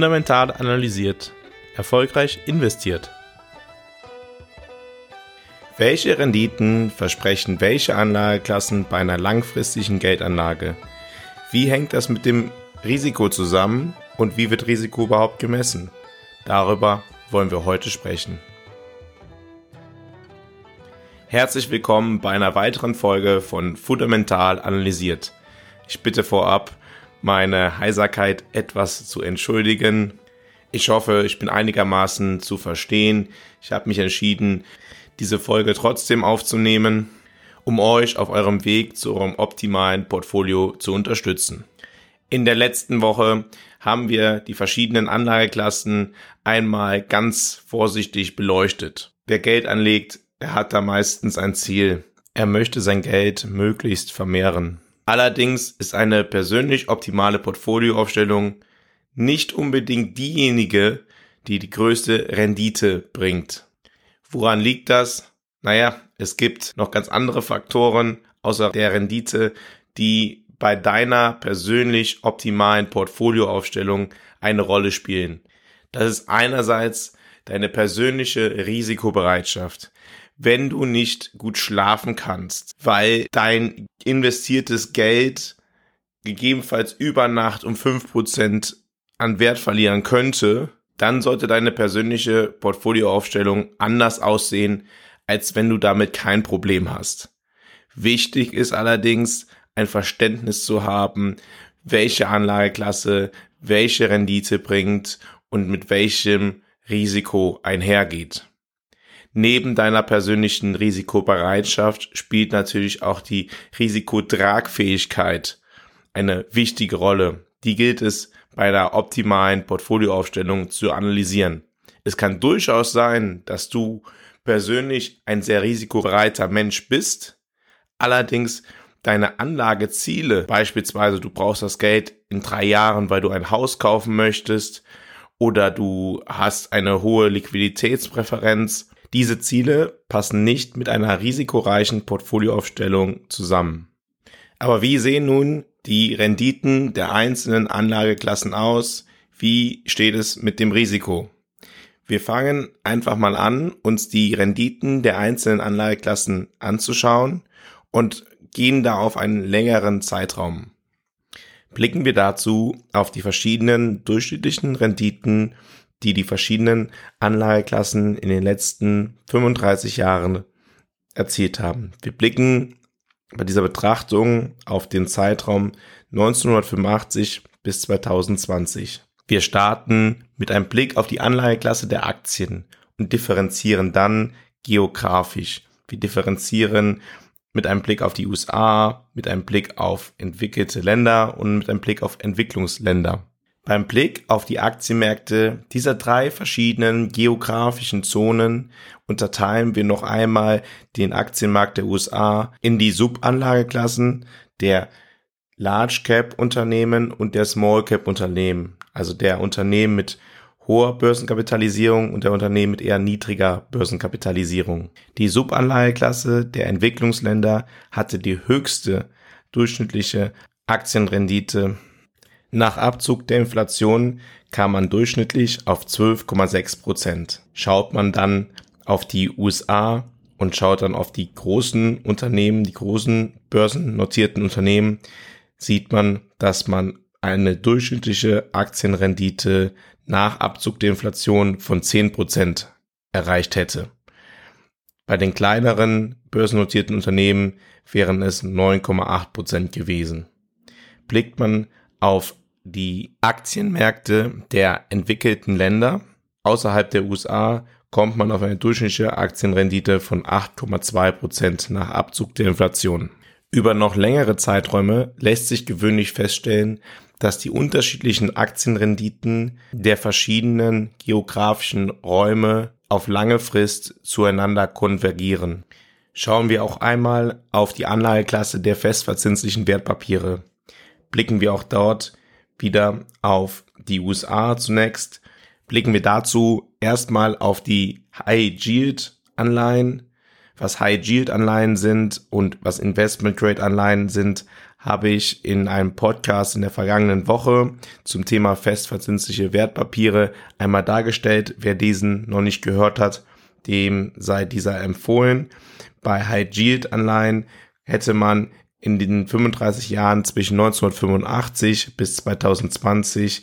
Fundamental analysiert. Erfolgreich investiert. Welche Renditen versprechen welche Anlageklassen bei einer langfristigen Geldanlage? Wie hängt das mit dem Risiko zusammen und wie wird Risiko überhaupt gemessen? Darüber wollen wir heute sprechen. Herzlich willkommen bei einer weiteren Folge von Fundamental analysiert. Ich bitte vorab, meine Heiserkeit etwas zu entschuldigen. Ich hoffe, ich bin einigermaßen zu verstehen. Ich habe mich entschieden, diese Folge trotzdem aufzunehmen, um euch auf eurem Weg zu eurem optimalen Portfolio zu unterstützen. In der letzten Woche haben wir die verschiedenen Anlageklassen einmal ganz vorsichtig beleuchtet. Wer Geld anlegt, der hat da meistens ein Ziel. Er möchte sein Geld möglichst vermehren. Allerdings ist eine persönlich optimale Portfolioaufstellung nicht unbedingt diejenige, die die größte Rendite bringt. Woran liegt das? Naja, es gibt noch ganz andere Faktoren außer der Rendite, die bei deiner persönlich optimalen Portfolioaufstellung eine Rolle spielen. Das ist einerseits deine persönliche Risikobereitschaft wenn du nicht gut schlafen kannst, weil dein investiertes Geld gegebenenfalls über Nacht um fünf Prozent an Wert verlieren könnte, dann sollte deine persönliche Portfolioaufstellung anders aussehen, als wenn du damit kein Problem hast. Wichtig ist allerdings, ein Verständnis zu haben, welche Anlageklasse welche Rendite bringt und mit welchem Risiko einhergeht. Neben deiner persönlichen Risikobereitschaft spielt natürlich auch die Risikotragfähigkeit eine wichtige Rolle. Die gilt es bei der optimalen Portfolioaufstellung zu analysieren. Es kann durchaus sein, dass du persönlich ein sehr risikobereiter Mensch bist, allerdings deine Anlageziele, beispielsweise du brauchst das Geld in drei Jahren, weil du ein Haus kaufen möchtest, oder du hast eine hohe Liquiditätspräferenz, diese Ziele passen nicht mit einer risikoreichen Portfolioaufstellung zusammen. Aber wie sehen nun die Renditen der einzelnen Anlageklassen aus? Wie steht es mit dem Risiko? Wir fangen einfach mal an, uns die Renditen der einzelnen Anlageklassen anzuschauen und gehen da auf einen längeren Zeitraum. Blicken wir dazu auf die verschiedenen durchschnittlichen Renditen die die verschiedenen Anlageklassen in den letzten 35 Jahren erzielt haben. Wir blicken bei dieser Betrachtung auf den Zeitraum 1985 bis 2020. Wir starten mit einem Blick auf die Anlageklasse der Aktien und differenzieren dann geografisch. Wir differenzieren mit einem Blick auf die USA, mit einem Blick auf entwickelte Länder und mit einem Blick auf Entwicklungsländer. Beim Blick auf die Aktienmärkte dieser drei verschiedenen geografischen Zonen unterteilen wir noch einmal den Aktienmarkt der USA in die Subanlageklassen der Large Cap Unternehmen und der Small Cap Unternehmen, also der Unternehmen mit hoher Börsenkapitalisierung und der Unternehmen mit eher niedriger Börsenkapitalisierung. Die Subanlageklasse der Entwicklungsländer hatte die höchste durchschnittliche Aktienrendite nach Abzug der Inflation kam man durchschnittlich auf 12,6 Prozent. Schaut man dann auf die USA und schaut dann auf die großen Unternehmen, die großen börsennotierten Unternehmen, sieht man, dass man eine durchschnittliche Aktienrendite nach Abzug der Inflation von 10 Prozent erreicht hätte. Bei den kleineren börsennotierten Unternehmen wären es 9,8 Prozent gewesen. Blickt man auf die Aktienmärkte der entwickelten Länder außerhalb der USA kommt man auf eine durchschnittliche Aktienrendite von 8,2 Prozent nach Abzug der Inflation. Über noch längere Zeiträume lässt sich gewöhnlich feststellen, dass die unterschiedlichen Aktienrenditen der verschiedenen geografischen Räume auf lange Frist zueinander konvergieren. Schauen wir auch einmal auf die Anlageklasse der festverzinslichen Wertpapiere. Blicken wir auch dort wieder auf die USA zunächst. Blicken wir dazu erstmal auf die High Yield Anleihen. Was High Yield Anleihen sind und was Investment Grade Anleihen sind, habe ich in einem Podcast in der vergangenen Woche zum Thema festverzinsliche Wertpapiere einmal dargestellt. Wer diesen noch nicht gehört hat, dem sei dieser empfohlen. Bei High Yield Anleihen hätte man in den 35 Jahren zwischen 1985 bis 2020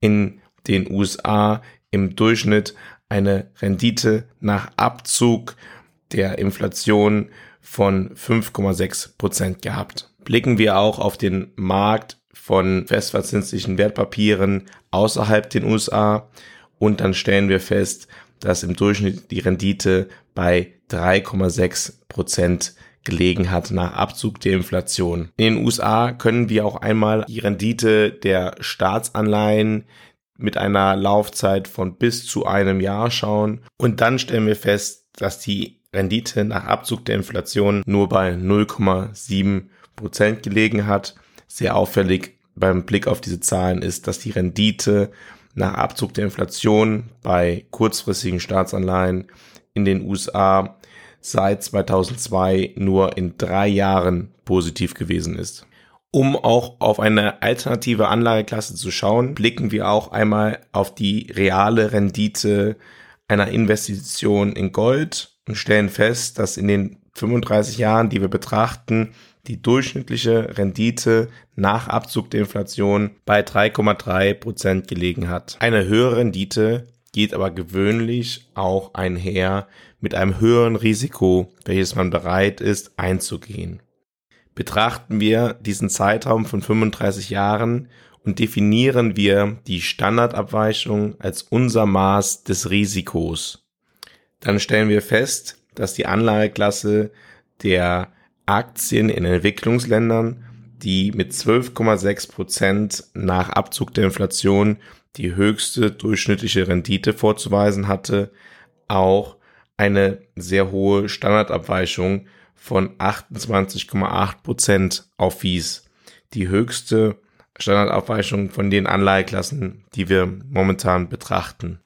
in den USA im Durchschnitt eine Rendite nach Abzug der Inflation von 5,6 Prozent gehabt. Blicken wir auch auf den Markt von festverzinslichen Wertpapieren außerhalb den USA und dann stellen wir fest, dass im Durchschnitt die Rendite bei 3,6 Prozent gelegen hat nach Abzug der Inflation. In den USA können wir auch einmal die Rendite der Staatsanleihen mit einer Laufzeit von bis zu einem Jahr schauen und dann stellen wir fest, dass die Rendite nach Abzug der Inflation nur bei 0,7 Prozent gelegen hat. Sehr auffällig beim Blick auf diese Zahlen ist, dass die Rendite nach Abzug der Inflation bei kurzfristigen Staatsanleihen in den USA seit 2002 nur in drei Jahren positiv gewesen ist. Um auch auf eine alternative Anlageklasse zu schauen, blicken wir auch einmal auf die reale Rendite einer Investition in Gold und stellen fest, dass in den 35 Jahren, die wir betrachten, die durchschnittliche Rendite nach Abzug der Inflation bei 3,3 Prozent gelegen hat. Eine höhere Rendite geht aber gewöhnlich auch einher mit einem höheren Risiko, welches man bereit ist einzugehen. Betrachten wir diesen Zeitraum von 35 Jahren und definieren wir die Standardabweichung als unser Maß des Risikos dann stellen wir fest, dass die Anlageklasse der Aktien in Entwicklungsländern, die mit 12,6 Prozent nach Abzug der Inflation die höchste durchschnittliche Rendite vorzuweisen hatte, auch eine sehr hohe Standardabweichung von 28,8 Prozent aufwies. Die höchste Standardabweichung von den Anleiheklassen, die wir momentan betrachten.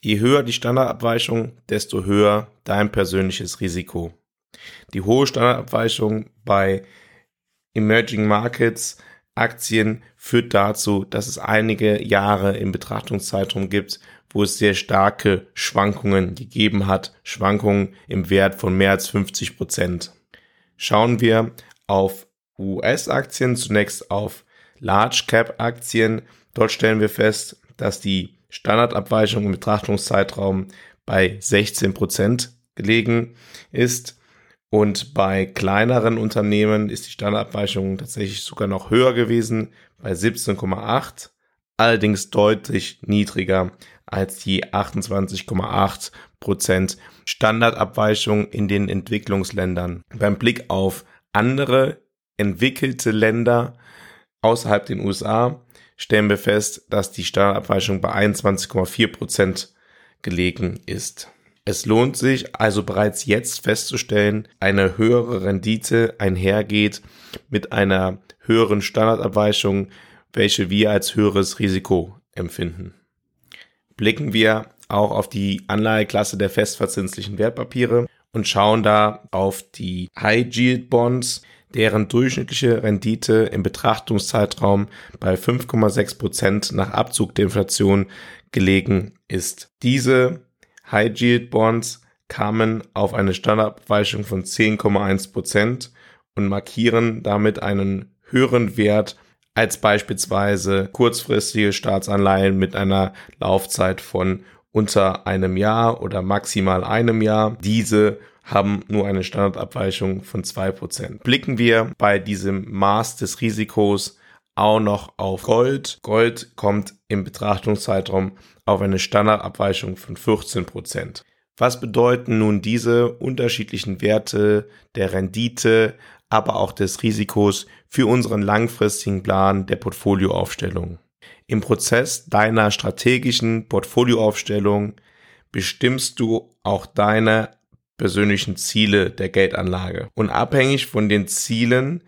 Je höher die Standardabweichung, desto höher dein persönliches Risiko. Die hohe Standardabweichung bei Emerging Markets Aktien führt dazu, dass es einige Jahre im Betrachtungszeitraum gibt, wo es sehr starke Schwankungen gegeben hat, Schwankungen im Wert von mehr als 50 Prozent. Schauen wir auf US-Aktien, zunächst auf Large Cap Aktien. Dort stellen wir fest, dass die Standardabweichung im Betrachtungszeitraum bei 16 Prozent gelegen ist. Und bei kleineren Unternehmen ist die Standardabweichung tatsächlich sogar noch höher gewesen, bei 17,8, allerdings deutlich niedriger als die 28,8 Prozent Standardabweichung in den Entwicklungsländern. Beim Blick auf andere entwickelte Länder außerhalb den USA stellen wir fest, dass die Steuerabweichung bei 21,4 Prozent gelegen ist. Es lohnt sich also bereits jetzt festzustellen, eine höhere Rendite einhergeht mit einer höheren Standardabweichung, welche wir als höheres Risiko empfinden. Blicken wir auch auf die Anleiheklasse der festverzinslichen Wertpapiere und schauen da auf die High Yield Bonds, deren durchschnittliche Rendite im Betrachtungszeitraum bei 5,6 Prozent nach Abzug der Inflation gelegen ist. Diese High Yield Bonds kamen auf eine Standardabweichung von 10,1 Prozent und markieren damit einen höheren Wert als beispielsweise kurzfristige Staatsanleihen mit einer Laufzeit von unter einem Jahr oder maximal einem Jahr. Diese haben nur eine Standardabweichung von zwei Prozent. Blicken wir bei diesem Maß des Risikos auch noch auf Gold. Gold kommt im Betrachtungszeitraum auf eine Standardabweichung von 14%. Prozent. Was bedeuten nun diese unterschiedlichen Werte der Rendite, aber auch des Risikos für unseren langfristigen Plan der Portfolioaufstellung? Im Prozess deiner strategischen Portfolioaufstellung bestimmst du auch deine persönlichen Ziele der Geldanlage. Und abhängig von den Zielen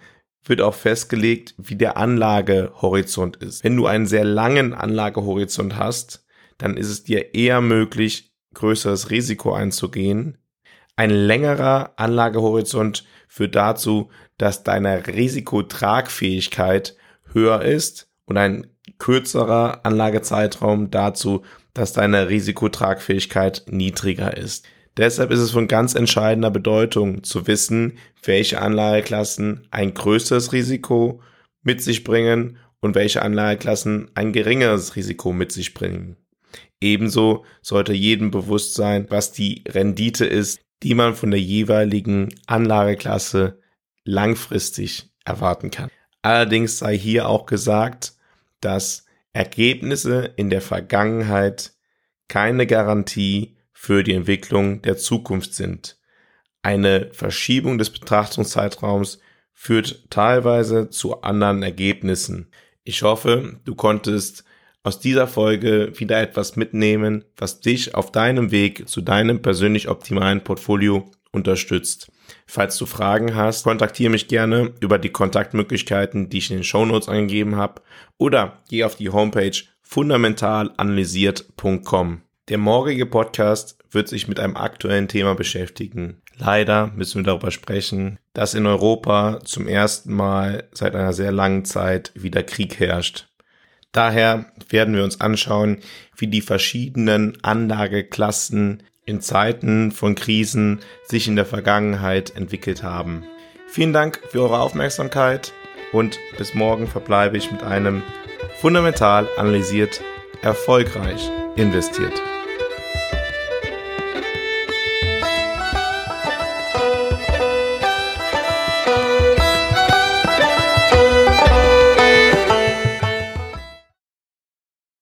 wird auch festgelegt, wie der Anlagehorizont ist. Wenn du einen sehr langen Anlagehorizont hast, dann ist es dir eher möglich, größeres Risiko einzugehen. Ein längerer Anlagehorizont führt dazu, dass deine Risikotragfähigkeit höher ist und ein kürzerer Anlagezeitraum dazu, dass deine Risikotragfähigkeit niedriger ist. Deshalb ist es von ganz entscheidender Bedeutung zu wissen, welche Anlageklassen ein größeres Risiko mit sich bringen und welche Anlageklassen ein geringeres Risiko mit sich bringen. Ebenso sollte jedem bewusst sein, was die Rendite ist, die man von der jeweiligen Anlageklasse langfristig erwarten kann. Allerdings sei hier auch gesagt, dass Ergebnisse in der Vergangenheit keine Garantie für die Entwicklung der Zukunft sind. Eine Verschiebung des Betrachtungszeitraums führt teilweise zu anderen Ergebnissen. Ich hoffe, du konntest aus dieser Folge wieder etwas mitnehmen, was dich auf deinem Weg zu deinem persönlich optimalen Portfolio unterstützt. Falls du Fragen hast, kontaktiere mich gerne über die Kontaktmöglichkeiten, die ich in den Shownotes angegeben habe, oder geh auf die Homepage fundamentalanalysiert.com. Der morgige Podcast wird sich mit einem aktuellen Thema beschäftigen. Leider müssen wir darüber sprechen, dass in Europa zum ersten Mal seit einer sehr langen Zeit wieder Krieg herrscht. Daher werden wir uns anschauen, wie die verschiedenen Anlageklassen in Zeiten von Krisen sich in der Vergangenheit entwickelt haben. Vielen Dank für eure Aufmerksamkeit und bis morgen verbleibe ich mit einem fundamental analysiert, erfolgreich investiert.